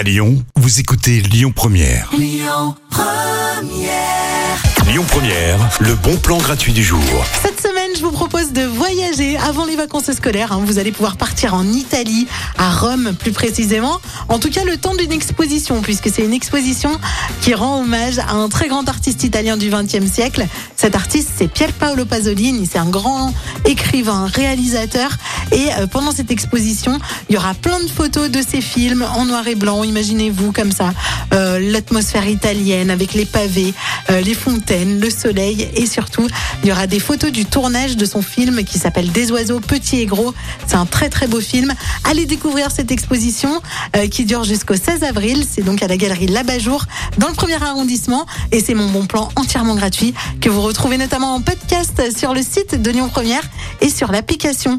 À Lyon, vous écoutez Lyon Première. Lyon Première. le bon plan gratuit du jour. Cette semaine, je vous propose de voyager avant les vacances scolaires. hein. Vous allez pouvoir partir en Italie, à Rome plus précisément. En tout cas, le temps d'une exposition, puisque c'est une exposition qui rend hommage à un très grand artiste italien du XXe siècle. Cet artiste, c'est Pier Paolo Pasolini. C'est un grand écrivain, réalisateur. Et euh, pendant cette exposition, il y aura plein de photos de ses films en noir et blanc. Imaginez-vous comme ça, euh, l'atmosphère italienne avec les pavés, euh, les fontaines, le soleil et surtout, il y aura des photos du tournage de son film qui s'appelle Des oiseaux petits et gros. C'est un très très beau film. Allez découvrir cette exposition euh, qui dure jusqu'au 16 avril. C'est donc à la galerie Labajour dans le premier arrondissement et c'est mon bon plan entièrement gratuit que vous retrouvez notamment en podcast sur le site de Lyon Première et sur l'application.